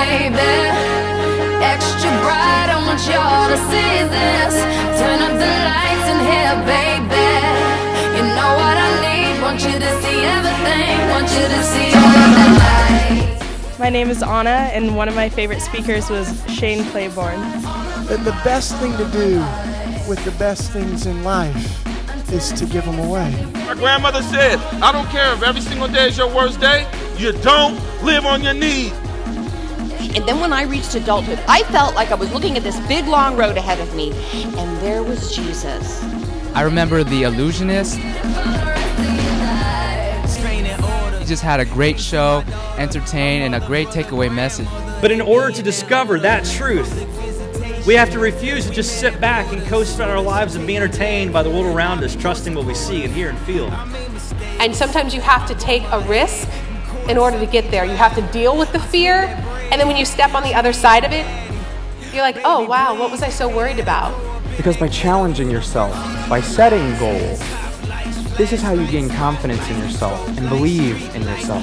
baby. Extra bright, I want y'all to see this. Turn up the lights in here, baby. You know what I need, want you to see everything, want you to see all the lights. My name is Anna, and one of my favorite speakers was Shane Claiborne. And the best thing to do with the best things in life is to give them away. My grandmother said, I don't care if every single day is your worst day, you don't live on your knees. And then when I reached adulthood, I felt like I was looking at this big long road ahead of me, and there was Jesus. I remember The Illusionist. He just had a great show, entertained, and a great takeaway message. But in order to discover that truth, we have to refuse to just sit back and coast on our lives and be entertained by the world around us, trusting what we see and hear and feel. And sometimes you have to take a risk in order to get there. You have to deal with the fear, and then when you step on the other side of it, you're like, oh wow, what was I so worried about? Because by challenging yourself, by setting goals, this is how you gain confidence in yourself and believe in yourself.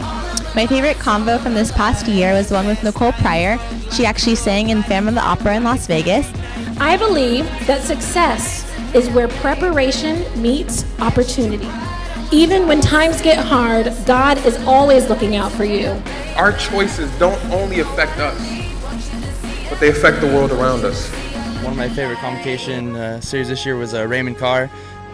My favorite convo from this past year was the one with Nicole Pryor. She actually sang in Phantom of the Opera in Las Vegas. I believe that success is where preparation meets opportunity. Even when times get hard, God is always looking out for you. Our choices don't only affect us, but they affect the world around us. One of my favorite convocation uh, series this year was uh, Raymond Carr.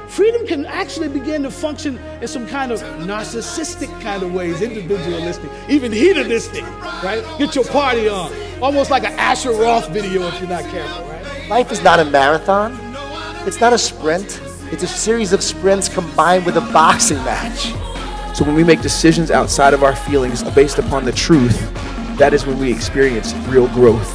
Freedom can actually begin to function in some kind of narcissistic kind of ways, individualistic, even hedonistic, right? Get your party on. Almost like an Asher Roth video if you're not careful, right? Life is not a marathon. It's not a sprint. It's a series of sprints combined with a boxing match. So when we make decisions outside of our feelings based upon the truth, that is when we experience real growth.